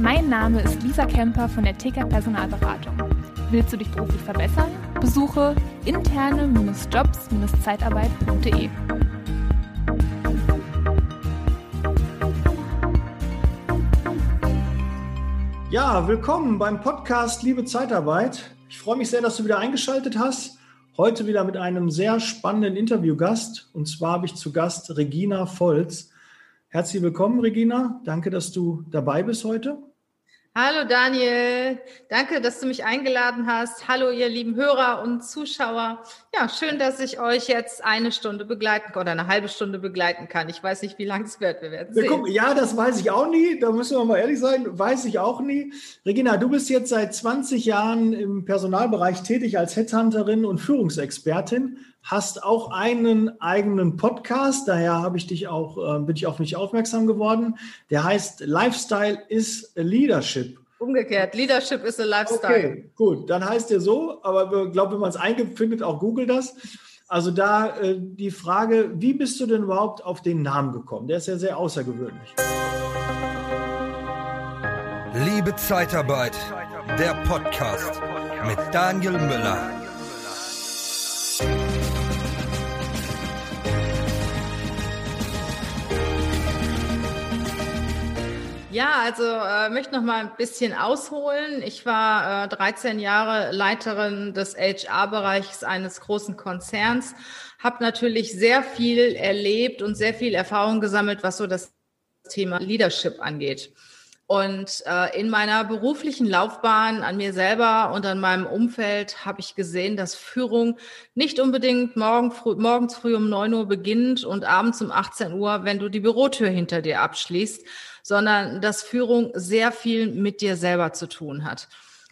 Mein Name ist Lisa Kemper von der TK Personalberatung. Willst du dich beruflich verbessern? Besuche interne-jobs-zeitarbeit.de. Ja, willkommen beim Podcast Liebe Zeitarbeit. Ich freue mich sehr, dass du wieder eingeschaltet hast. Heute wieder mit einem sehr spannenden Interviewgast. Und zwar habe ich zu Gast Regina Volz. Herzlich willkommen, Regina. Danke, dass du dabei bist heute. Hallo Daniel, danke, dass du mich eingeladen hast. Hallo ihr lieben Hörer und Zuschauer. Ja, schön, dass ich euch jetzt eine Stunde begleiten kann oder eine halbe Stunde begleiten kann. Ich weiß nicht, wie lang es wird. Wir werden sehen. Gucken, ja, das weiß ich auch nie. Da müssen wir mal ehrlich sein. Weiß ich auch nie. Regina, du bist jetzt seit 20 Jahren im Personalbereich tätig als Headhunterin und Führungsexpertin hast auch einen eigenen Podcast, daher habe ich dich auch, äh, bin ich auf mich aufmerksam geworden. Der heißt Lifestyle is a Leadership. Umgekehrt, Leadership is a Lifestyle. Okay, gut, dann heißt der so, aber ich glaube, wenn man es eingibt, findet auch Google das. Also da äh, die Frage, wie bist du denn überhaupt auf den Namen gekommen? Der ist ja sehr außergewöhnlich. Liebe Zeitarbeit, der Podcast mit Daniel Müller. Ja, also äh, möchte noch mal ein bisschen ausholen. Ich war äh, 13 Jahre Leiterin des HR-Bereichs eines großen Konzerns, habe natürlich sehr viel erlebt und sehr viel Erfahrung gesammelt, was so das Thema Leadership angeht. Und äh, in meiner beruflichen Laufbahn an mir selber und an meinem Umfeld habe ich gesehen, dass Führung nicht unbedingt morgen früh, morgens früh um neun Uhr beginnt und abends um 18 Uhr, wenn du die Bürotür hinter dir abschließt, sondern dass Führung sehr viel mit dir selber zu tun hat.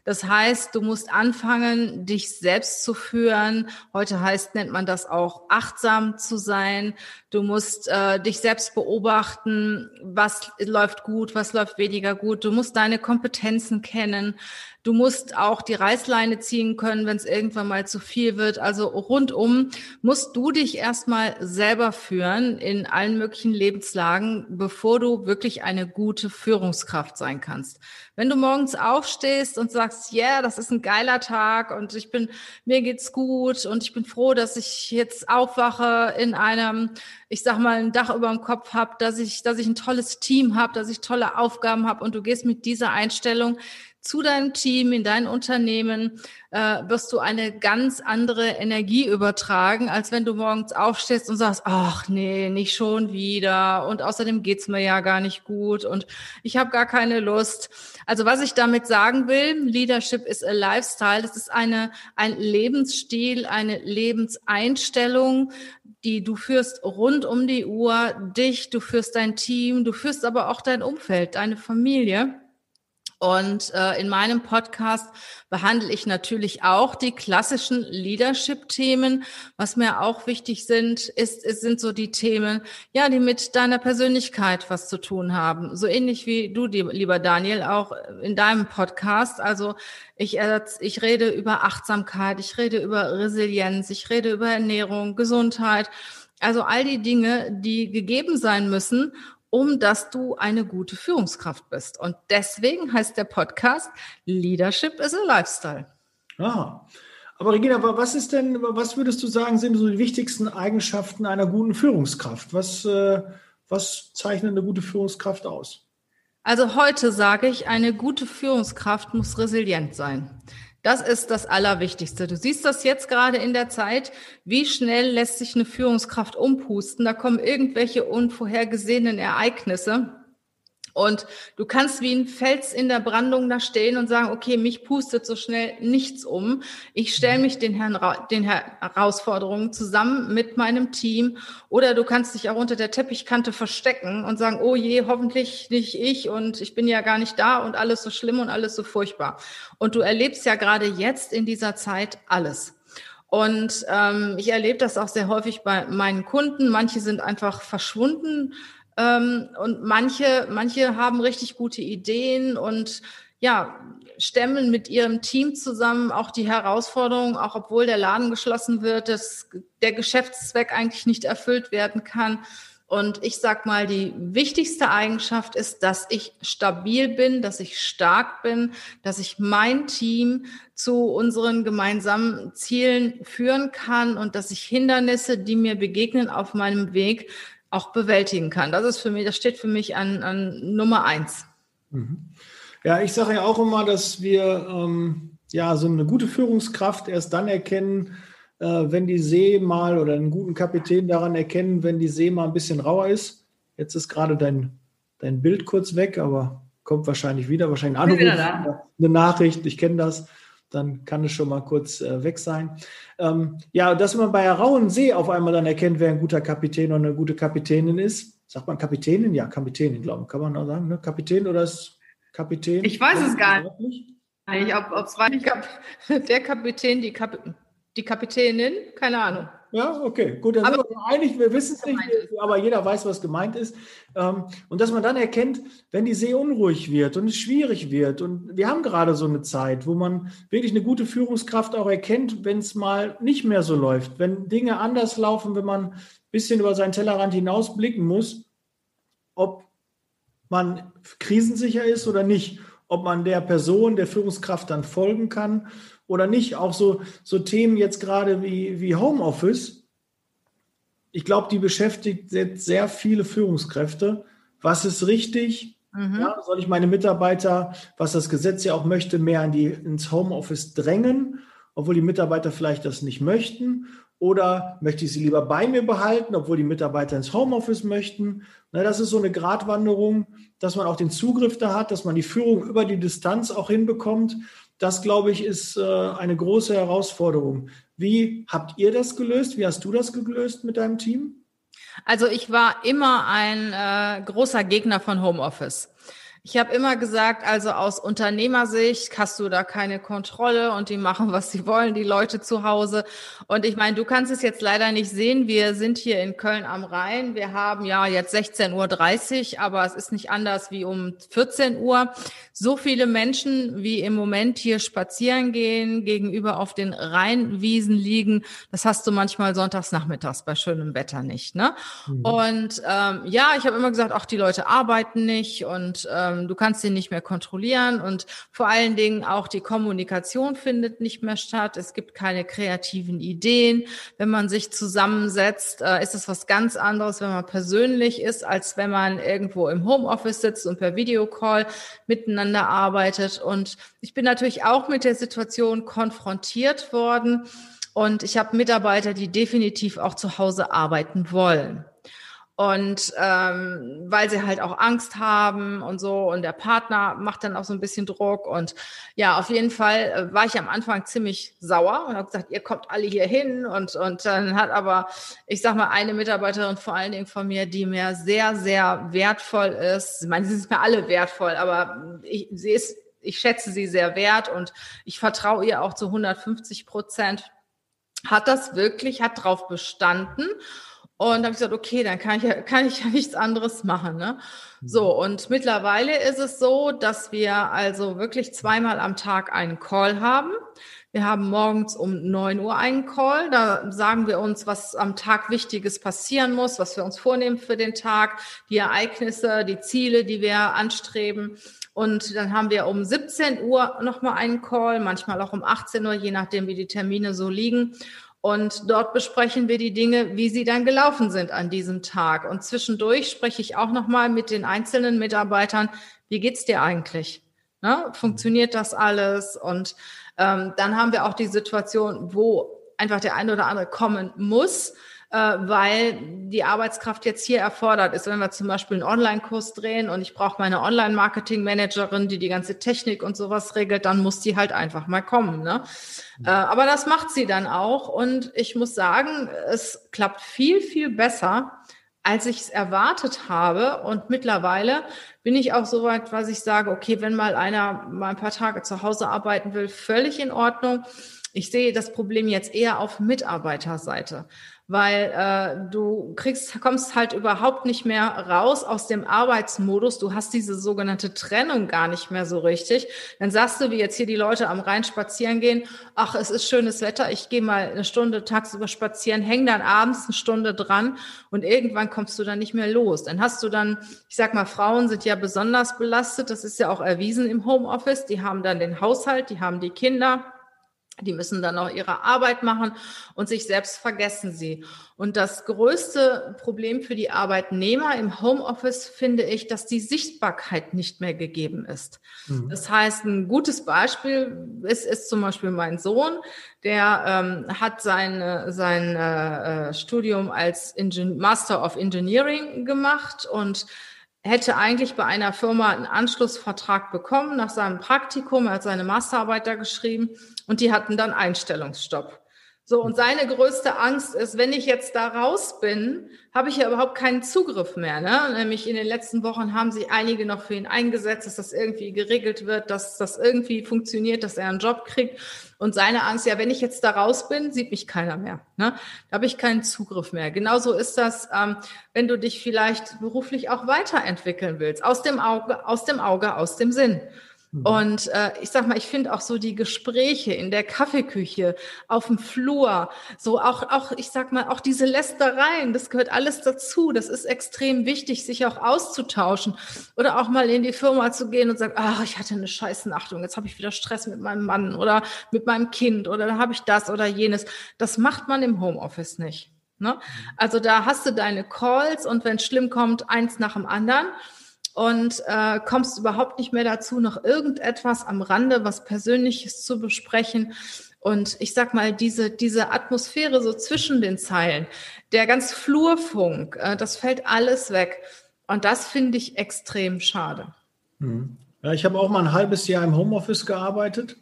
Das heißt, du musst anfangen, dich selbst zu führen. Heute heißt, nennt man das auch achtsam zu sein. Du musst äh, dich selbst beobachten, was läuft gut, was läuft weniger gut. Du musst deine Kompetenzen kennen. Du musst auch die Reißleine ziehen können, wenn es irgendwann mal zu viel wird. Also rundum musst du dich erstmal selber führen in allen möglichen Lebenslagen, bevor du wirklich eine gute Führungskraft sein kannst. Wenn du morgens aufstehst und sagst, ja, yeah, das ist ein geiler Tag und ich bin, mir geht's gut und ich bin froh, dass ich jetzt aufwache in einem, ich sag mal, ein Dach über dem Kopf habe, dass ich, dass ich ein tolles Team habe, dass ich tolle Aufgaben habe und du gehst mit dieser Einstellung zu deinem Team, in dein Unternehmen, äh, wirst du eine ganz andere Energie übertragen, als wenn du morgens aufstehst und sagst, ach nee, nicht schon wieder und außerdem geht's mir ja gar nicht gut und ich habe gar keine Lust. Also was ich damit sagen will, Leadership is a Lifestyle, das ist eine, ein Lebensstil, eine Lebenseinstellung, die du führst rund um die Uhr, dich, du führst dein Team, du führst aber auch dein Umfeld, deine Familie. Und äh, in meinem Podcast behandle ich natürlich auch die klassischen Leadership-Themen. Was mir auch wichtig sind, ist, ist, sind so die Themen, ja, die mit deiner Persönlichkeit was zu tun haben. So ähnlich wie du, lieber Daniel, auch in deinem Podcast. Also ich, ich rede über Achtsamkeit, ich rede über Resilienz, ich rede über Ernährung, Gesundheit. Also all die Dinge, die gegeben sein müssen, um dass du eine gute Führungskraft bist. Und deswegen heißt der Podcast Leadership is a Lifestyle. Aha. Aber Regina, was ist denn, was würdest du sagen, sind so die wichtigsten Eigenschaften einer guten Führungskraft? Was, äh, was zeichnet eine gute Führungskraft aus? Also heute sage ich, eine gute Führungskraft muss resilient sein. Das ist das Allerwichtigste. Du siehst das jetzt gerade in der Zeit. Wie schnell lässt sich eine Führungskraft umpusten? Da kommen irgendwelche unvorhergesehenen Ereignisse. Und du kannst wie ein Fels in der Brandung da stehen und sagen, okay, mich pustet so schnell nichts um. Ich stelle mich den, Herrn, den Herausforderungen zusammen mit meinem Team. Oder du kannst dich auch unter der Teppichkante verstecken und sagen, oh je, hoffentlich nicht ich und ich bin ja gar nicht da und alles so schlimm und alles so furchtbar. Und du erlebst ja gerade jetzt in dieser Zeit alles. Und ähm, ich erlebe das auch sehr häufig bei meinen Kunden. Manche sind einfach verschwunden ähm, und manche, manche haben richtig gute Ideen und ja, stemmen mit ihrem Team zusammen auch die Herausforderung, auch obwohl der Laden geschlossen wird, dass der Geschäftszweck eigentlich nicht erfüllt werden kann. Und ich sag mal, die wichtigste Eigenschaft ist, dass ich stabil bin, dass ich stark bin, dass ich mein Team zu unseren gemeinsamen Zielen führen kann und dass ich Hindernisse, die mir begegnen auf meinem Weg, auch bewältigen kann. Das ist für mich, das steht für mich an, an Nummer eins. Mhm. Ja, ich sage ja auch immer, dass wir ähm, ja so eine gute Führungskraft erst dann erkennen, äh, wenn die See mal oder einen guten Kapitän daran erkennen, wenn die See mal ein bisschen rauer ist. Jetzt ist gerade dein, dein Bild kurz weg, aber kommt wahrscheinlich wieder, wahrscheinlich ein Anruf, eine Nachricht, ich kenne das, dann kann es schon mal kurz äh, weg sein. Ähm, ja, dass man bei einer rauen See auf einmal dann erkennt, wer ein guter Kapitän oder eine gute Kapitänin ist. Sagt man Kapitänin? Ja, Kapitänin, glaube ich, kann man auch sagen. Ne? Kapitän oder ist Kapitän? Ich weiß es gar nicht. Ob, ob's war der Kapitän, die Kapitän die Kapitänin? Keine Ahnung. Ja, okay, gut, dann aber, sind wir einig, wir wissen es nicht, aber jeder weiß, was gemeint ist. Ähm, und dass man dann erkennt, wenn die See unruhig wird und es schwierig wird, und wir haben gerade so eine Zeit, wo man wirklich eine gute Führungskraft auch erkennt, wenn es mal nicht mehr so läuft, wenn Dinge anders laufen, wenn man ein bisschen über seinen Tellerrand hinaus blicken muss, ob man krisensicher ist oder nicht, ob man der Person, der Führungskraft dann folgen kann oder nicht. Auch so, so Themen jetzt gerade wie, wie Homeoffice. Ich glaube, die beschäftigt sehr viele Führungskräfte. Was ist richtig? Mhm. Ja, soll ich meine Mitarbeiter, was das Gesetz ja auch möchte, mehr in die, ins Homeoffice drängen, obwohl die Mitarbeiter vielleicht das nicht möchten? Oder möchte ich sie lieber bei mir behalten, obwohl die Mitarbeiter ins Homeoffice möchten? Na, das ist so eine Gratwanderung, dass man auch den Zugriff da hat, dass man die Führung über die Distanz auch hinbekommt. Das, glaube ich, ist äh, eine große Herausforderung. Wie habt ihr das gelöst? Wie hast du das gelöst mit deinem Team? Also ich war immer ein äh, großer Gegner von Homeoffice. Ich habe immer gesagt, also aus Unternehmersicht hast du da keine Kontrolle und die machen, was sie wollen, die Leute zu Hause. Und ich meine, du kannst es jetzt leider nicht sehen. Wir sind hier in Köln am Rhein. Wir haben ja jetzt 16.30 Uhr, aber es ist nicht anders wie um 14 Uhr. So viele Menschen, wie im Moment hier spazieren gehen, gegenüber auf den Rheinwiesen liegen, das hast du manchmal sonntags nachmittags bei schönem Wetter nicht. Ne? Mhm. Und ähm, ja, ich habe immer gesagt, auch die Leute arbeiten nicht und ähm, ähm, du kannst ihn nicht mehr kontrollieren und vor allen Dingen auch die Kommunikation findet nicht mehr statt. Es gibt keine kreativen Ideen. Wenn man sich zusammensetzt, äh, ist es was ganz anderes, wenn man persönlich ist, als wenn man irgendwo im Homeoffice sitzt und per Videocall miteinander arbeitet. Und ich bin natürlich auch mit der Situation konfrontiert worden. Und ich habe Mitarbeiter, die definitiv auch zu Hause arbeiten wollen. Und ähm, weil sie halt auch Angst haben und so. Und der Partner macht dann auch so ein bisschen Druck. Und ja, auf jeden Fall äh, war ich am Anfang ziemlich sauer und habe gesagt, ihr kommt alle hier hin. Und und dann hat aber, ich sag mal, eine Mitarbeiterin vor allen Dingen von mir, die mir sehr sehr wertvoll ist. Ich meine, sie sind mir alle wertvoll, aber ich, sie ist, ich schätze sie sehr wert. Und ich vertraue ihr auch zu 150 Prozent. Hat das wirklich, hat drauf bestanden und dann habe ich gesagt, okay, dann kann ich ja, kann ich ja nichts anderes machen. Ne? So, mhm. und mittlerweile ist es so, dass wir also wirklich zweimal am Tag einen Call haben. Wir haben morgens um neun Uhr einen Call. Da sagen wir uns, was am Tag Wichtiges passieren muss, was wir uns vornehmen für den Tag, die Ereignisse, die Ziele, die wir anstreben. Und dann haben wir um 17 Uhr nochmal einen Call, manchmal auch um 18 Uhr, je nachdem, wie die Termine so liegen. Und dort besprechen wir die Dinge, wie sie dann gelaufen sind an diesem Tag. Und zwischendurch spreche ich auch nochmal mit den einzelnen Mitarbeitern, wie geht's dir eigentlich? Ne? Funktioniert das alles? Und ähm, dann haben wir auch die Situation, wo einfach der eine oder andere kommen muss weil die Arbeitskraft jetzt hier erfordert ist. Wenn wir zum Beispiel einen Online-Kurs drehen und ich brauche meine Online-Marketing-Managerin, die die ganze Technik und sowas regelt, dann muss die halt einfach mal kommen. Ne? Mhm. Äh, aber das macht sie dann auch und ich muss sagen, es klappt viel, viel besser, als ich es erwartet habe. Und mittlerweile bin ich auch so weit, was ich sage, okay, wenn mal einer mal ein paar Tage zu Hause arbeiten will, völlig in Ordnung. Ich sehe das Problem jetzt eher auf Mitarbeiterseite weil äh, du kriegst, kommst halt überhaupt nicht mehr raus aus dem Arbeitsmodus. Du hast diese sogenannte Trennung gar nicht mehr so richtig. Dann sagst du, wie jetzt hier die Leute am Rhein spazieren gehen, ach, es ist schönes Wetter, ich gehe mal eine Stunde tagsüber spazieren, häng dann abends eine Stunde dran und irgendwann kommst du dann nicht mehr los. Dann hast du dann, ich sag mal, Frauen sind ja besonders belastet, das ist ja auch erwiesen im Homeoffice, die haben dann den Haushalt, die haben die Kinder die müssen dann auch ihre Arbeit machen und sich selbst vergessen sie. Und das größte Problem für die Arbeitnehmer im Homeoffice finde ich, dass die Sichtbarkeit nicht mehr gegeben ist. Mhm. Das heißt, ein gutes Beispiel ist, ist zum Beispiel mein Sohn, der ähm, hat sein, sein äh, Studium als Ingen Master of Engineering gemacht und hätte eigentlich bei einer Firma einen Anschlussvertrag bekommen nach seinem Praktikum. Er hat seine Masterarbeit da geschrieben und die hatten dann Einstellungsstopp. So, und seine größte Angst ist, wenn ich jetzt da raus bin, habe ich ja überhaupt keinen Zugriff mehr. Ne? Nämlich in den letzten Wochen haben sich einige noch für ihn eingesetzt, dass das irgendwie geregelt wird, dass das irgendwie funktioniert, dass er einen Job kriegt. Und seine Angst, ja, wenn ich jetzt da raus bin, sieht mich keiner mehr. Ne? Da habe ich keinen Zugriff mehr. Genauso ist das, ähm, wenn du dich vielleicht beruflich auch weiterentwickeln willst. Aus dem Auge, aus dem Auge, aus dem Sinn. Mhm. Und äh, ich sag mal, ich finde auch so die Gespräche in der Kaffeeküche, auf dem Flur, so auch, auch, ich sag mal, auch diese Lästereien, das gehört alles dazu. Das ist extrem wichtig, sich auch auszutauschen oder auch mal in die Firma zu gehen und sagen, ach, ich hatte eine scheiß Nachtung, jetzt habe ich wieder Stress mit meinem Mann oder mit meinem Kind oder da habe ich das oder jenes. Das macht man im Homeoffice nicht. Ne? Mhm. Also da hast du deine Calls und wenn es schlimm kommt, eins nach dem anderen und äh, kommst überhaupt nicht mehr dazu, noch irgendetwas am Rande, was Persönliches zu besprechen. Und ich sag mal, diese, diese Atmosphäre so zwischen den Zeilen, der ganz Flurfunk, äh, das fällt alles weg. Und das finde ich extrem schade. Mhm. Ja, ich habe auch mal ein halbes Jahr im Homeoffice gearbeitet.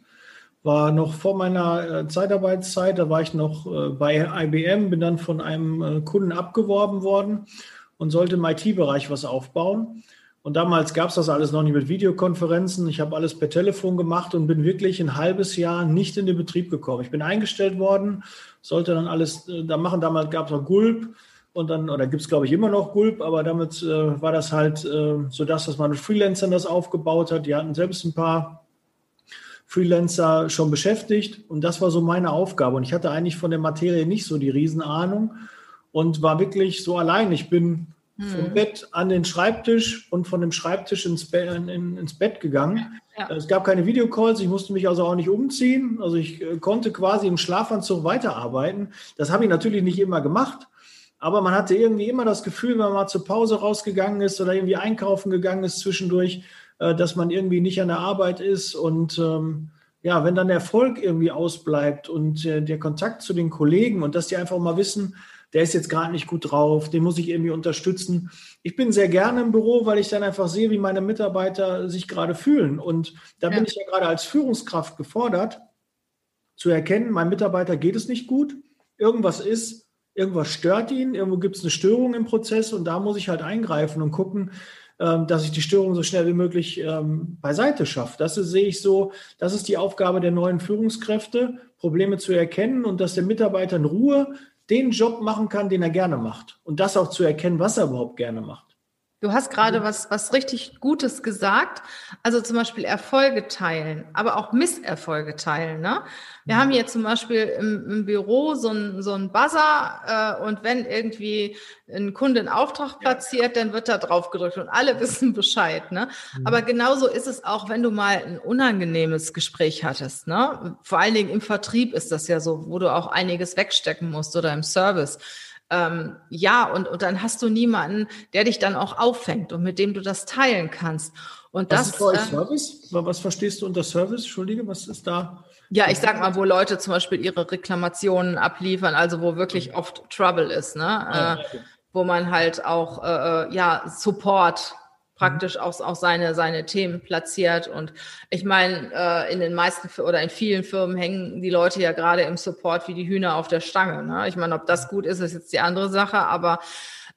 War noch vor meiner äh, Zeitarbeitszeit, da war ich noch äh, bei IBM, bin dann von einem äh, Kunden abgeworben worden und sollte im IT-Bereich was aufbauen. Und damals gab es das alles noch nicht mit Videokonferenzen. Ich habe alles per Telefon gemacht und bin wirklich ein halbes Jahr nicht in den Betrieb gekommen. Ich bin eingestellt worden, sollte dann alles äh, da machen. Damals gab es noch Gulp und dann, oder gibt es glaube ich immer noch Gulp, aber damit äh, war das halt äh, so das, was man mit Freelancern das aufgebaut hat. Die hatten selbst ein paar Freelancer schon beschäftigt und das war so meine Aufgabe. Und ich hatte eigentlich von der Materie nicht so die Riesenahnung und war wirklich so allein. Ich bin vom hm. Bett an den Schreibtisch und von dem Schreibtisch ins, Be in, ins Bett gegangen. Ja. Es gab keine Videocalls, ich musste mich also auch nicht umziehen. Also ich äh, konnte quasi im Schlafanzug weiterarbeiten. Das habe ich natürlich nicht immer gemacht, aber man hatte irgendwie immer das Gefühl, wenn man mal zur Pause rausgegangen ist oder irgendwie einkaufen gegangen ist zwischendurch, äh, dass man irgendwie nicht an der Arbeit ist und ähm, ja, wenn dann der Erfolg irgendwie ausbleibt und äh, der Kontakt zu den Kollegen und dass die einfach mal wissen, der ist jetzt gerade nicht gut drauf, den muss ich irgendwie unterstützen. Ich bin sehr gerne im Büro, weil ich dann einfach sehe, wie meine Mitarbeiter sich gerade fühlen. Und da ja. bin ich ja gerade als Führungskraft gefordert, zu erkennen, meinem Mitarbeiter geht es nicht gut, irgendwas ist, irgendwas stört ihn, irgendwo gibt es eine Störung im Prozess und da muss ich halt eingreifen und gucken, ähm, dass ich die Störung so schnell wie möglich ähm, beiseite schaffe. Das ist, sehe ich so, das ist die Aufgabe der neuen Führungskräfte, Probleme zu erkennen und dass der Mitarbeiter in Ruhe den Job machen kann, den er gerne macht. Und das auch zu erkennen, was er überhaupt gerne macht. Du hast gerade was, was richtig Gutes gesagt. Also zum Beispiel Erfolge teilen, aber auch Misserfolge teilen. Ne? Wir mhm. haben hier zum Beispiel im, im Büro so ein, so ein Buzzer äh, und wenn irgendwie ein Kunde einen Auftrag platziert, dann wird da drauf gedrückt und alle wissen Bescheid. Ne? Mhm. Aber genauso ist es auch, wenn du mal ein unangenehmes Gespräch hattest. Ne? Vor allen Dingen im Vertrieb ist das ja so, wo du auch einiges wegstecken musst oder im Service. Ähm, ja, und, und dann hast du niemanden, der dich dann auch auffängt und mit dem du das teilen kannst. Und was das, ist bei äh, Service? Was verstehst du unter Service? Entschuldige, was ist da? Ja, ich sag mal, wo Leute zum Beispiel ihre Reklamationen abliefern, also wo wirklich oft Trouble ist, ne? Äh, wo man halt auch äh, äh ja Support praktisch auch, auch seine, seine Themen platziert. Und ich meine, äh, in den meisten oder in vielen Firmen hängen die Leute ja gerade im Support wie die Hühner auf der Stange. Ne? Ich meine, ob das gut ist, ist jetzt die andere Sache, aber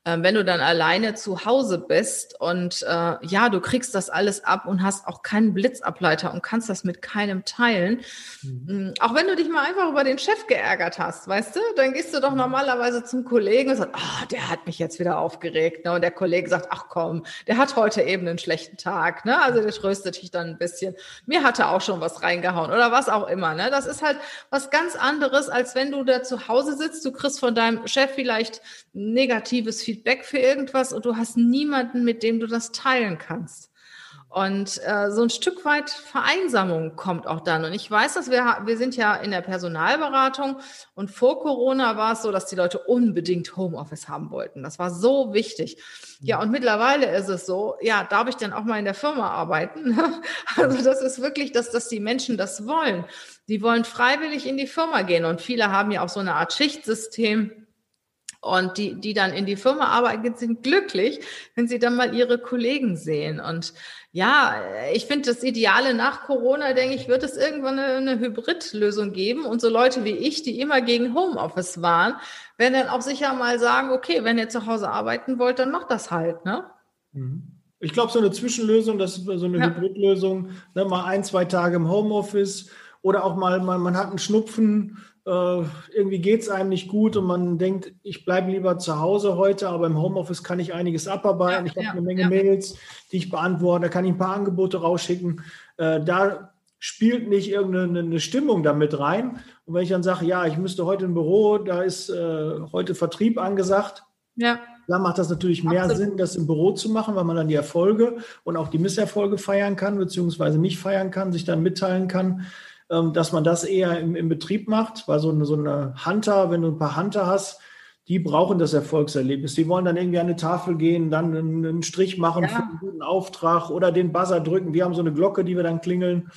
äh, wenn du dann alleine zu Hause bist und äh, ja, du kriegst das alles ab und hast auch keinen Blitzableiter und kannst das mit keinem teilen. Mhm. Mm, auch wenn du dich mal einfach über den Chef geärgert hast, weißt du, dann gehst du doch mhm. normalerweise zum Kollegen und sagst, ah, oh, der hat mich jetzt wieder aufgeregt. Ne? Und der Kollege sagt, ach komm, der hat heute eben einen schlechten Tag. Ne? Also der tröstet dich dann ein bisschen. Mir hatte auch schon was reingehauen oder was auch immer. Ne? Das ist halt was ganz anderes, als wenn du da zu Hause sitzt, du kriegst von deinem Chef vielleicht negatives Feedback für irgendwas und du hast niemanden, mit dem du das teilen kannst. Und äh, so ein Stück weit Vereinsamung kommt auch dann. Und ich weiß, dass wir, wir sind ja in der Personalberatung und vor Corona war es so, dass die Leute unbedingt Homeoffice haben wollten. Das war so wichtig. Ja, und mittlerweile ist es so, ja, darf ich dann auch mal in der Firma arbeiten? Also das ist wirklich, dass, dass die Menschen das wollen. Die wollen freiwillig in die Firma gehen. Und viele haben ja auch so eine Art Schichtsystem und die, die dann in die Firma arbeiten, sind glücklich, wenn sie dann mal ihre Kollegen sehen. Und ja, ich finde das Ideale nach Corona, denke ich, wird es irgendwann eine, eine Hybridlösung geben. Und so Leute wie ich, die immer gegen Homeoffice waren, werden dann auch sicher mal sagen, okay, wenn ihr zu Hause arbeiten wollt, dann macht das halt, ne? Mhm. Ich glaube, so eine Zwischenlösung, das ist so eine ja. Hybridlösung, ne, mal ein, zwei Tage im Homeoffice oder auch mal, man, man hat einen Schnupfen, irgendwie geht es einem nicht gut und man denkt, ich bleibe lieber zu Hause heute, aber im Homeoffice kann ich einiges abarbeiten. Ja, ich habe ja, eine Menge ja. Mails, die ich beantworte, da kann ich ein paar Angebote rausschicken. Äh, da spielt nicht irgendeine Stimmung damit rein. Und wenn ich dann sage, ja, ich müsste heute im Büro, da ist äh, heute Vertrieb angesagt, ja. Da macht das natürlich mehr Absolut. Sinn, das im Büro zu machen, weil man dann die Erfolge und auch die Misserfolge feiern kann, beziehungsweise nicht feiern kann, sich dann mitteilen kann. Ähm, dass man das eher im, im Betrieb macht, weil so eine, so eine Hunter, wenn du ein paar Hunter hast, die brauchen das Erfolgserlebnis. Die wollen dann irgendwie an eine Tafel gehen, dann einen, Strich machen ja. für einen guten Auftrag oder den Buzzer drücken. Wir haben so eine Glocke, die wir dann klingeln,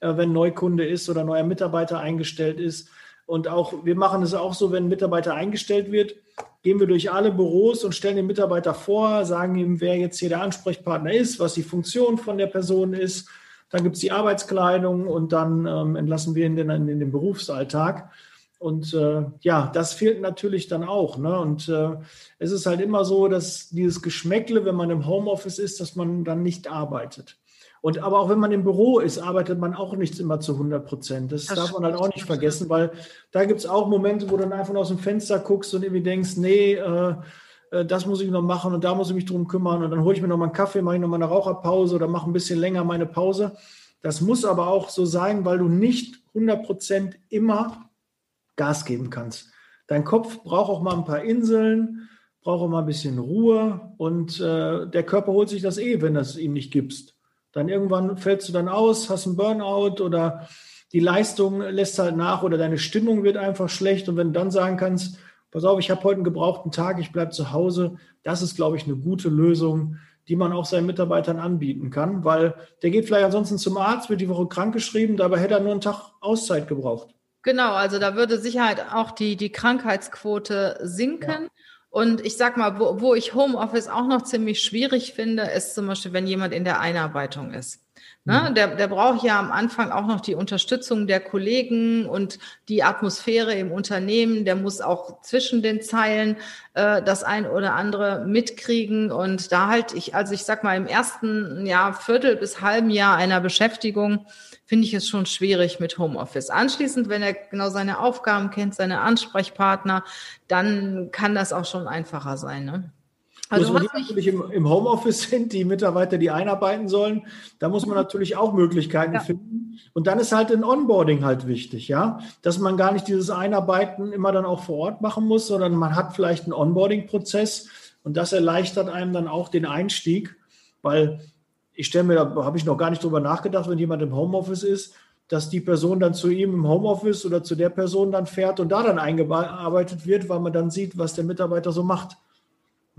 äh, wenn Neukunde ist oder neuer Mitarbeiter eingestellt ist. Und auch, wir machen es auch so, wenn ein Mitarbeiter eingestellt wird, gehen wir durch alle Büros und stellen den Mitarbeiter vor, sagen ihm, wer jetzt hier der Ansprechpartner ist, was die Funktion von der Person ist, dann gibt es die Arbeitskleidung und dann ähm, entlassen wir ihn in, in, den Berufsalltag. Und äh, ja, das fehlt natürlich dann auch. Ne? Und äh, es ist halt immer so, dass dieses Geschmäckle, wenn man im Homeoffice ist, dass man dann nicht arbeitet. Und aber auch wenn man im Büro ist, arbeitet man auch nicht immer zu 100 Prozent. Das, das, darf man halt auch nicht vergessen, weil da gibt es auch Momente, wo du dann einfach aus dem Fenster guckst und irgendwie denkst, nee, äh, das muss ich noch machen und da muss ich mich drum kümmern und dann hole ich mir noch mal einen Kaffee, mache ich noch mal eine Raucherpause oder mache ein bisschen länger meine Pause. Das muss aber auch so sein, weil du nicht 100% immer Gas geben kannst. Dein Kopf braucht auch mal ein paar Inseln, braucht auch mal ein bisschen Ruhe und äh, der Körper holt sich das eh, wenn du es ihm nicht gibst. Dann irgendwann fällst du dann aus, hast einen Burnout oder die Leistung lässt halt nach oder deine Stimmung wird einfach schlecht und wenn du dann sagen kannst, pass auf, ich habe heute einen gebrauchten Tag, ich bleibe zu Hause. Das ist, glaube ich, eine gute Lösung, die man auch seinen Mitarbeitern anbieten kann, weil der geht vielleicht ansonsten zum Arzt, wird die Woche krankgeschrieben, dabei hätte er nur einen Tag Auszeit gebraucht. Genau, also da würde Sicherheit auch die, die Krankheitsquote sinken. Ja. Und ich sag mal, wo, wo ich Homeoffice auch noch ziemlich schwierig finde, ist zum Beispiel, wenn jemand in der Einarbeitung ist. Ne? Mhm. Der, der braucht ja am Anfang auch noch die Unterstützung der Kollegen und die Atmosphäre im Unternehmen. Der muss auch zwischen den Zeilen äh, das ein oder andere mitkriegen. Und da halt ich, also ich sag mal, im ersten Jahr, Viertel bis halben Jahr einer Beschäftigung, finde ich es schon schwierig mit Homeoffice. Anschließend, wenn er genau seine Aufgaben kennt, seine Ansprechpartner, dann kann das auch schon einfacher sein. Ne? Also wenn die natürlich im, im, Homeoffice sind, die Mitarbeiter, die einarbeiten sollen, da muss man natürlich auch Möglichkeiten ja. finden. Und dann ist halt ein Onboarding halt wichtig, ja, dass man gar nicht dieses Einarbeiten immer dann auch vor Ort machen muss, sondern man hat vielleicht einen Onboarding-Prozess und das erleichtert einem dann auch den Einstieg, weil ich stelle mir, da habe ich noch gar nicht drüber nachgedacht, wenn jemand im Homeoffice ist, dass die Person dann zu ihm im Homeoffice oder zu der Person dann fährt und da dann eingearbeitet wird, weil man dann sieht, was der Mitarbeiter so macht.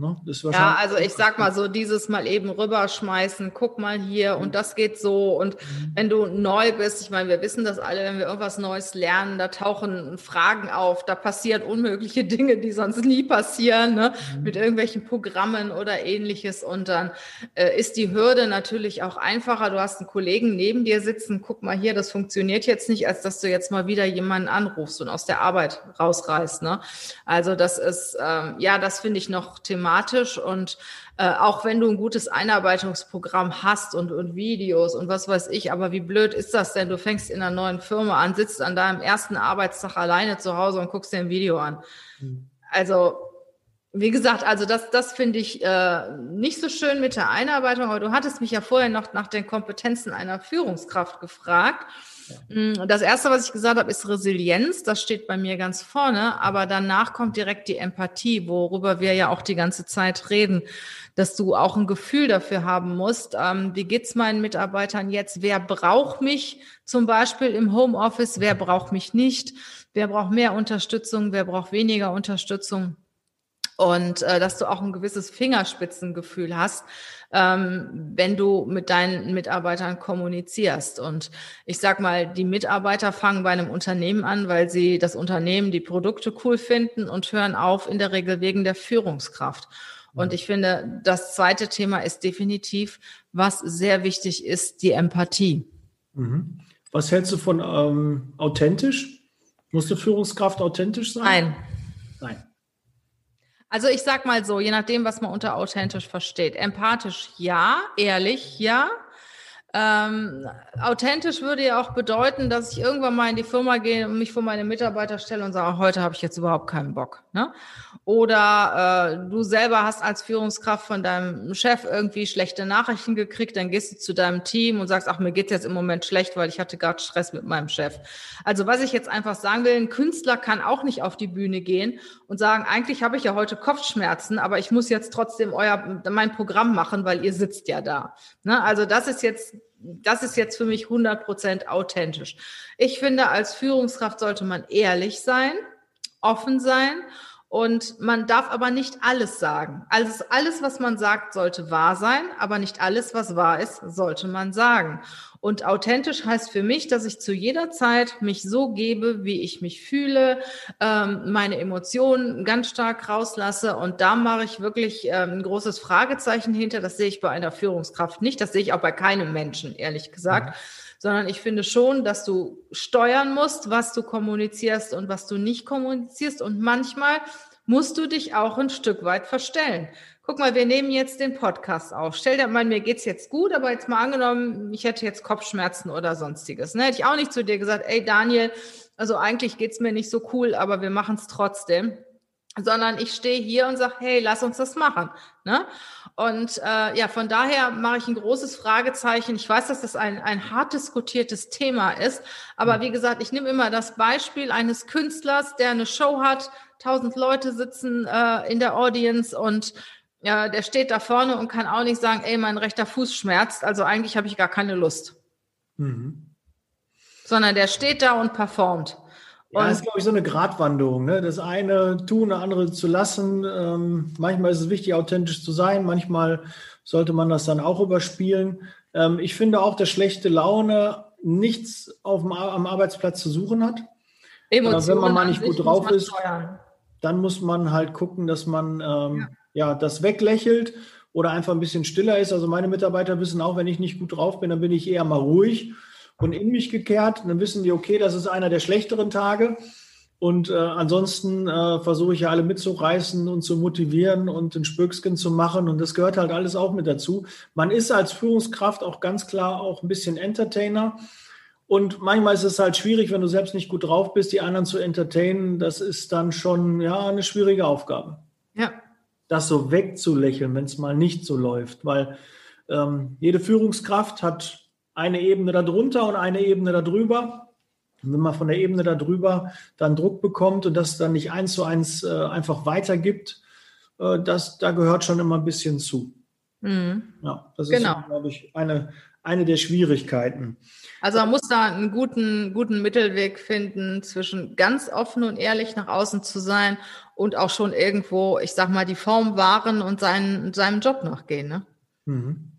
Ne? ja, also ich sag mal so, dieses mal eben rüberschmeißen, guck mal hier und das geht so. Und mhm. wenn du neu bist, ich meine, wir wissen das alle, wenn wir irgendwas Neues lernen, da tauchen Fragen auf, da passieren unmögliche Dinge, die sonst nie passieren, ne? Mhm. mit irgendwelchen Programmen oder ähnliches. Und dann äh, ist die Hürde natürlich auch einfacher. Du hast einen Kollegen neben dir sitzen, guck mal hier, das funktioniert jetzt nicht, als dass du jetzt mal wieder jemanden anrufst und aus der Arbeit rausreißt. Ne? Also das ist, ähm, ja, das finde ich noch thematisch empathisch und äh, auch wenn du ein gutes Einarbeitungsprogramm hast und, und Videos und was weiß ich, aber wie blöd ist das denn? Du fängst in einer neuen Firma an, sitzt an deinem ersten Arbeitstag alleine zu Hause und guckst dir ein Video an. Mhm. Also wie gesagt, also das, das finde ich äh, nicht so schön mit der Einarbeitung, aber du hattest mich ja vorher noch nach den Kompetenzen einer Führungskraft gefragt. Mm, das erste, was ich gesagt habe, ist Resilienz. Das steht bei mir ganz vorne. Aber danach kommt direkt die Empathie, worüber wir ja auch die ganze Zeit reden, dass du auch ein Gefühl dafür haben musst. Ähm, wie geht's meinen Mitarbeitern jetzt? Wer braucht mich zum Beispiel im Homeoffice? Wer braucht mich nicht? Wer braucht mehr Unterstützung? Wer braucht weniger Unterstützung? Und äh, dass du auch ein gewisses Fingerspitzengefühl hast, ähm, wenn du mit deinen Mitarbeitern kommunizierst. Und ich sag mal, die Mitarbeiter fangen bei einem Unternehmen an, weil sie das Unternehmen, die Produkte cool finden und hören auf in der Regel wegen der Führungskraft. Und ich finde, das zweite Thema ist definitiv, was sehr wichtig ist, die Empathie. Mhm. Was hältst du von ähm, authentisch? Muss eine Führungskraft authentisch sein? Nein. Nein. Also ich sag mal so, je nachdem, was man unter authentisch versteht. Empathisch ja, ehrlich ja, ähm, authentisch würde ja auch bedeuten, dass ich irgendwann mal in die Firma gehe und mich vor meine Mitarbeiter stelle und sage, heute habe ich jetzt überhaupt keinen Bock. Ne? Oder äh, du selber hast als Führungskraft von deinem Chef irgendwie schlechte Nachrichten gekriegt, dann gehst du zu deinem Team und sagst, ach, mir geht's jetzt im Moment schlecht, weil ich hatte gerade Stress mit meinem Chef. Also was ich jetzt einfach sagen will, ein Künstler kann auch nicht auf die Bühne gehen und sagen, eigentlich habe ich ja heute Kopfschmerzen, aber ich muss jetzt trotzdem euer mein Programm machen, weil ihr sitzt ja da. Ne? Also das ist jetzt das ist jetzt für mich 100% authentisch. Ich finde, als Führungskraft sollte man ehrlich sein, offen sein und man darf aber nicht alles sagen. Also alles, was man sagt, sollte wahr sein, aber nicht alles, was wahr ist, sollte man sagen. Und authentisch heißt für mich, dass ich zu jeder Zeit mich so gebe, wie ich mich fühle, ähm, meine Emotionen ganz stark rauslasse. Und da mache ich wirklich ähm, ein großes Fragezeichen hinter. Das sehe ich bei einer Führungskraft nicht. Das sehe ich auch bei keinem Menschen, ehrlich gesagt. Mhm sondern ich finde schon, dass du steuern musst, was du kommunizierst und was du nicht kommunizierst. Und manchmal musst du dich auch ein Stück weit verstellen. Guck mal, wir nehmen jetzt den Podcast auf. Stell dir mal, mir geht's jetzt gut, aber jetzt mal angenommen, ich hätte jetzt Kopfschmerzen oder sonstiges. Ne? Hätte ich auch nicht zu dir gesagt, ey Daniel, also eigentlich geht's mir nicht so cool, aber wir machen es trotzdem sondern ich stehe hier und sage, hey, lass uns das machen. Ne? Und äh, ja, von daher mache ich ein großes Fragezeichen. Ich weiß, dass das ein, ein hart diskutiertes Thema ist, aber mhm. wie gesagt, ich nehme immer das Beispiel eines Künstlers, der eine Show hat, tausend Leute sitzen äh, in der Audience und ja, der steht da vorne und kann auch nicht sagen, ey, mein rechter Fuß schmerzt, also eigentlich habe ich gar keine Lust. Mhm. Sondern der steht da und performt. Ja, das ist, glaube ich, so eine Gratwanderung. Ne? Das eine tun, das andere zu lassen. Ähm, manchmal ist es wichtig, authentisch zu sein. Manchmal sollte man das dann auch überspielen. Ähm, ich finde auch, dass schlechte Laune nichts auf dem, am Arbeitsplatz zu suchen hat. Emotionen wenn man mal nicht gut drauf ist, steuern. dann muss man halt gucken, dass man ähm, ja. ja. das weglächelt oder einfach ein bisschen stiller ist. Also meine Mitarbeiter wissen auch, wenn ich nicht gut drauf bin, dann bin ich eher mal ruhig und in mich gekehrt. Und dann wissen die, okay, das ist einer der schlechteren Tage. Und äh, ansonsten äh, versuche ich ja alle mitzureißen und zu motivieren und den Spökskin zu machen. Und das gehört halt alles auch mit dazu. Man ist als Führungskraft auch ganz klar auch ein bisschen Entertainer. Und manchmal ist es halt schwierig, wenn du selbst nicht gut drauf bist, die anderen zu entertainen. Das ist dann schon ja eine schwierige Aufgabe. Ja. Das so wegzulächeln, wenn es mal nicht so läuft. Weil ähm, jede Führungskraft hat eine Ebene darunter und eine Ebene darüber. Und wenn man von der Ebene darüber dann Druck bekommt und das dann nicht eins zu eins äh, einfach weitergibt, äh, das, da gehört schon immer ein bisschen zu. Mhm. Ja, das genau. ist, glaube ich, eine, eine der Schwierigkeiten. Also man muss da einen guten, guten Mittelweg finden zwischen ganz offen und ehrlich nach außen zu sein und auch schon irgendwo, ich sag mal, die Form wahren und seinen, seinem Job nachgehen. Ne? Mhm.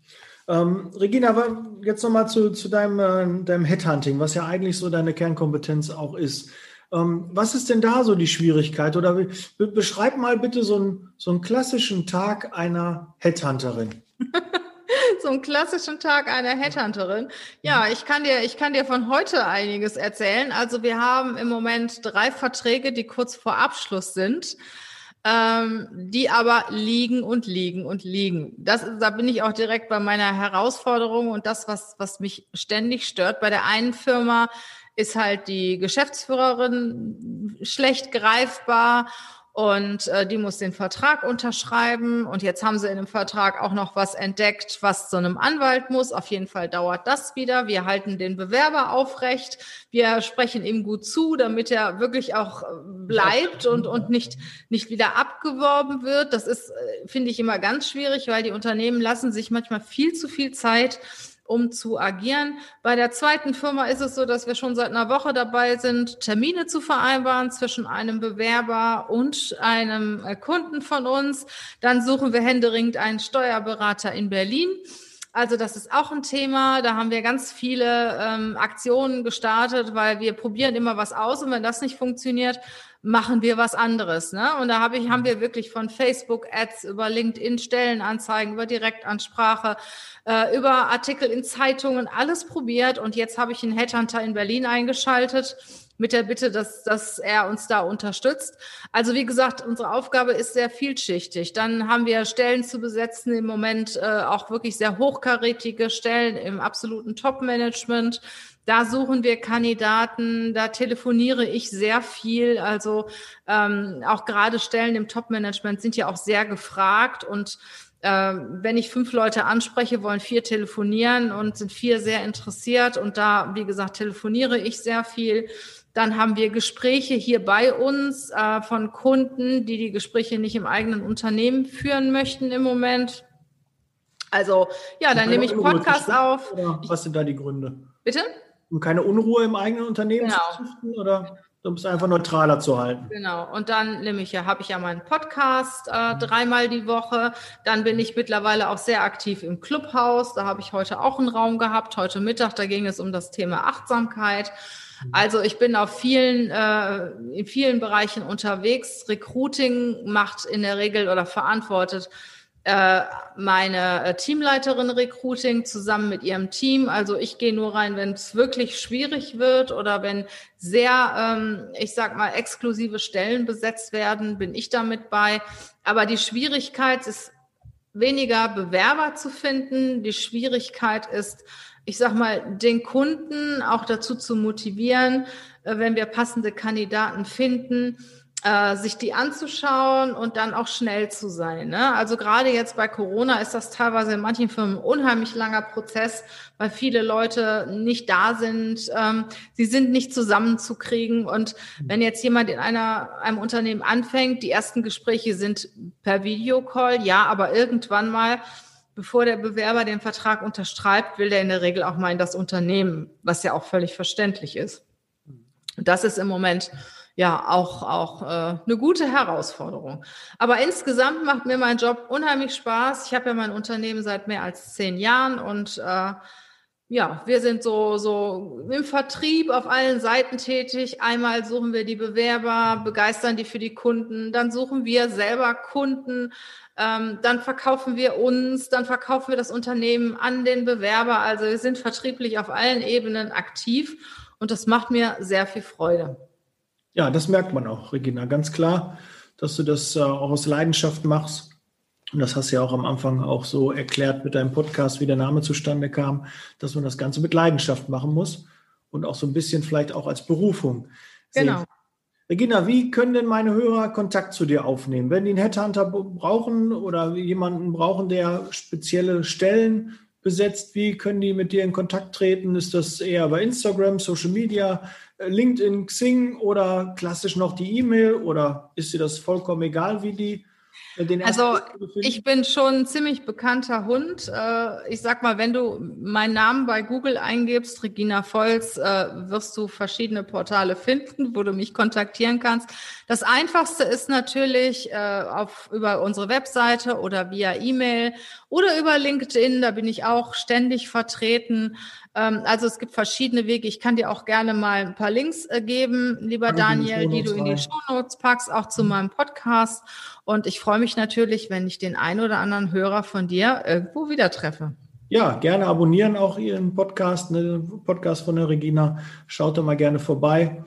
Ähm, Regina, jetzt nochmal zu, zu deinem, äh, deinem Headhunting, was ja eigentlich so deine Kernkompetenz auch ist. Ähm, was ist denn da so die Schwierigkeit? Oder be beschreib mal bitte so, ein, so einen klassischen Tag einer Headhunterin. so einen klassischen Tag einer Headhunterin. Ja, ich kann dir, ich kann dir von heute einiges erzählen. Also wir haben im Moment drei Verträge, die kurz vor Abschluss sind. Ähm, die aber liegen und liegen und liegen. Das, da bin ich auch direkt bei meiner Herausforderung und das, was, was mich ständig stört. Bei der einen Firma ist halt die Geschäftsführerin schlecht greifbar und äh, die muss den Vertrag unterschreiben. Und jetzt haben sie in dem Vertrag auch noch was entdeckt, was zu einem Anwalt muss. Auf jeden Fall dauert das wieder. Wir halten den Bewerber aufrecht. Wir sprechen ihm gut zu, damit er wirklich auch äh, bleibt und, und nicht, nicht wieder abgeworben wird. Das ist, äh, finde ich, immer ganz schwierig, weil die Unternehmen lassen sich manchmal viel zu viel Zeit um zu agieren. Bei der zweiten Firma ist es so, dass wir schon seit einer Woche dabei sind, Termine zu vereinbaren zwischen einem Bewerber und einem äh, Kunden von uns. Dann suchen wir händeringend einen Steuerberater in Berlin. Also das ist auch ein Thema. Da haben wir ganz viele ähm, Aktionen gestartet, weil wir probieren immer was aus und wenn das nicht funktioniert, machen wir was anderes. Ne? Und da habe ich, haben wir wirklich von Facebook-Ads über LinkedIn Stellenanzeigen, über Direktansprache, äh, über Artikel in Zeitungen, alles probiert. Und jetzt habe ich einen Headhunter in Berlin eingeschaltet mit der Bitte, dass, dass er uns da unterstützt. Also wie gesagt, unsere Aufgabe ist sehr vielschichtig. Dann haben wir Stellen zu besetzen im Moment, äh, auch wirklich sehr hochkarätige Stellen im absoluten Top-Management. Da suchen wir Kandidaten, da telefoniere ich sehr viel. Also ähm, auch gerade Stellen im Top-Management sind ja auch sehr gefragt und ähm, wenn ich fünf Leute anspreche, wollen vier telefonieren und sind vier sehr interessiert. Und da, wie gesagt, telefoniere ich sehr viel. Dann haben wir Gespräche hier bei uns äh, von Kunden, die die Gespräche nicht im eigenen Unternehmen führen möchten im Moment. Also ja, dann nehme ich Podcast auf. was sind da die Gründe? Bitte? Um keine Unruhe im eigenen Unternehmen genau. zu züchten oder? um es einfach neutraler zu halten. Genau. Und dann nehme ich ja, habe ich ja meinen Podcast äh, dreimal die Woche. Dann bin ich mittlerweile auch sehr aktiv im Clubhaus. Da habe ich heute auch einen Raum gehabt. Heute Mittag, da ging es um das Thema Achtsamkeit. Also ich bin auf vielen, äh, in vielen Bereichen unterwegs. Recruiting macht in der Regel oder verantwortet meine äh, Teamleiterin Recruiting zusammen mit ihrem Team. Also ich gehe nur rein, wenn es wirklich schwierig wird oder wenn sehr, ähm, ich sag mal, exklusive Stellen besetzt werden, bin ich damit bei. Aber die Schwierigkeit ist weniger Bewerber zu finden. Die Schwierigkeit ist, ich sag mal, den Kunden auch dazu zu motivieren, äh, wenn wir passende Kandidaten finden, äh, sich die anzuschauen und dann auch schnell zu sein. Ne? Also gerade jetzt bei Corona ist das teilweise in manchen Firmen ein unheimlich langer Prozess, weil viele Leute nicht da sind. Ähm, sie sind nicht zusammenzukriegen. Und wenn jetzt jemand in einer, einem Unternehmen anfängt, die ersten Gespräche sind per Videocall, ja, aber irgendwann mal bevor der Bewerber den Vertrag unterschreibt, will der in der Regel auch mal in das Unternehmen, was ja auch völlig verständlich ist. Und das ist im Moment ja auch, auch äh, eine gute Herausforderung. Aber insgesamt macht mir mein Job unheimlich Spaß. Ich habe ja mein Unternehmen seit mehr als zehn Jahren und äh, ja, wir sind so, so im Vertrieb auf allen Seiten tätig. Einmal suchen wir die Bewerber, begeistern die für die Kunden, dann suchen wir selber Kunden, ähm, dann verkaufen wir uns, dann verkaufen wir das Unternehmen an den Bewerber. Also wir sind vertrieblich auf allen Ebenen aktiv und das macht mir sehr viel Freude. Ja, das merkt man auch, Regina, ganz klar, dass du das äh, auch aus Leidenschaft machst. Und das hast du ja auch am Anfang auch so erklärt mit deinem Podcast, wie der Name zustande kam, dass man das Ganze mit Leidenschaft machen muss und auch so ein bisschen vielleicht auch als Berufung. Genau. Sehen. Regina, wie können denn meine Hörer Kontakt zu dir aufnehmen? Wenn die einen Headhunter brauchen oder jemanden brauchen, der spezielle Stellen besetzt, wie können die mit dir in Kontakt treten? Ist das eher bei Instagram, Social Media? LinkedIn, Xing oder klassisch noch die E-Mail oder ist dir das vollkommen egal, wie die äh, den Also ich bin schon ein ziemlich bekannter Hund. Äh, ich sag mal, wenn du meinen Namen bei Google eingibst, Regina Volz, äh, wirst du verschiedene Portale finden, wo du mich kontaktieren kannst. Das einfachste ist natürlich auf, über unsere Webseite oder via E-Mail oder über LinkedIn. Da bin ich auch ständig vertreten. Ähm, also es gibt verschiedene Wege. Ich kann dir auch gerne mal ein paar Links äh, geben, lieber ja, Daniel, die, die du in die Show Notes packst, auch zu mhm. meinem Podcast. Und ich freue mich natürlich, wenn ich den einen oder anderen Hörer von dir irgendwo wieder treffe. Ja, gerne abonnieren auch Ihren Podcast, ne, Podcast von der Regina. Schaut da mal gerne vorbei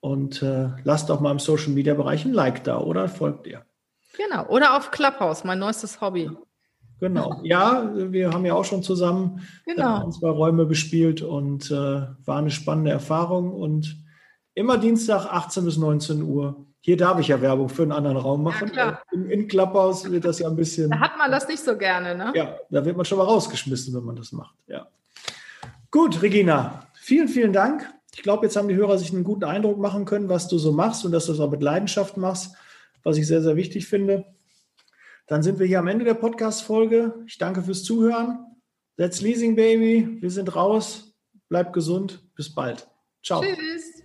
und äh, lasst auch mal im Social Media Bereich ein Like da oder folgt ihr. Genau. Oder auf Clubhouse, mein neuestes Hobby. Genau. Ja, wir haben ja auch schon zusammen genau. äh, zwei Räume bespielt und äh, war eine spannende Erfahrung. Und immer Dienstag 18 bis 19 Uhr. Hier darf ich ja Werbung für einen anderen Raum machen. Ja, in, in Clubhouse wird das ja ein bisschen. Da hat man das nicht so gerne, ne? Ja, da wird man schon mal rausgeschmissen, wenn man das macht. Ja. Gut, Regina, vielen, vielen Dank. Ich glaube, jetzt haben die Hörer sich einen guten Eindruck machen können, was du so machst und dass du das auch mit Leidenschaft machst, was ich sehr, sehr wichtig finde. Dann sind wir hier am Ende der Podcast-Folge. Ich danke fürs Zuhören. That's Leasing Baby. Wir sind raus. Bleibt gesund. Bis bald. Ciao. Tschüss.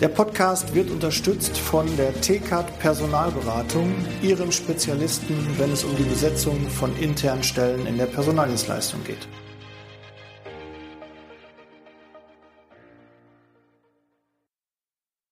Der Podcast wird unterstützt von der TCAT Personalberatung, Ihrem Spezialisten, wenn es um die Besetzung von internen Stellen in der Personaldienstleistung geht.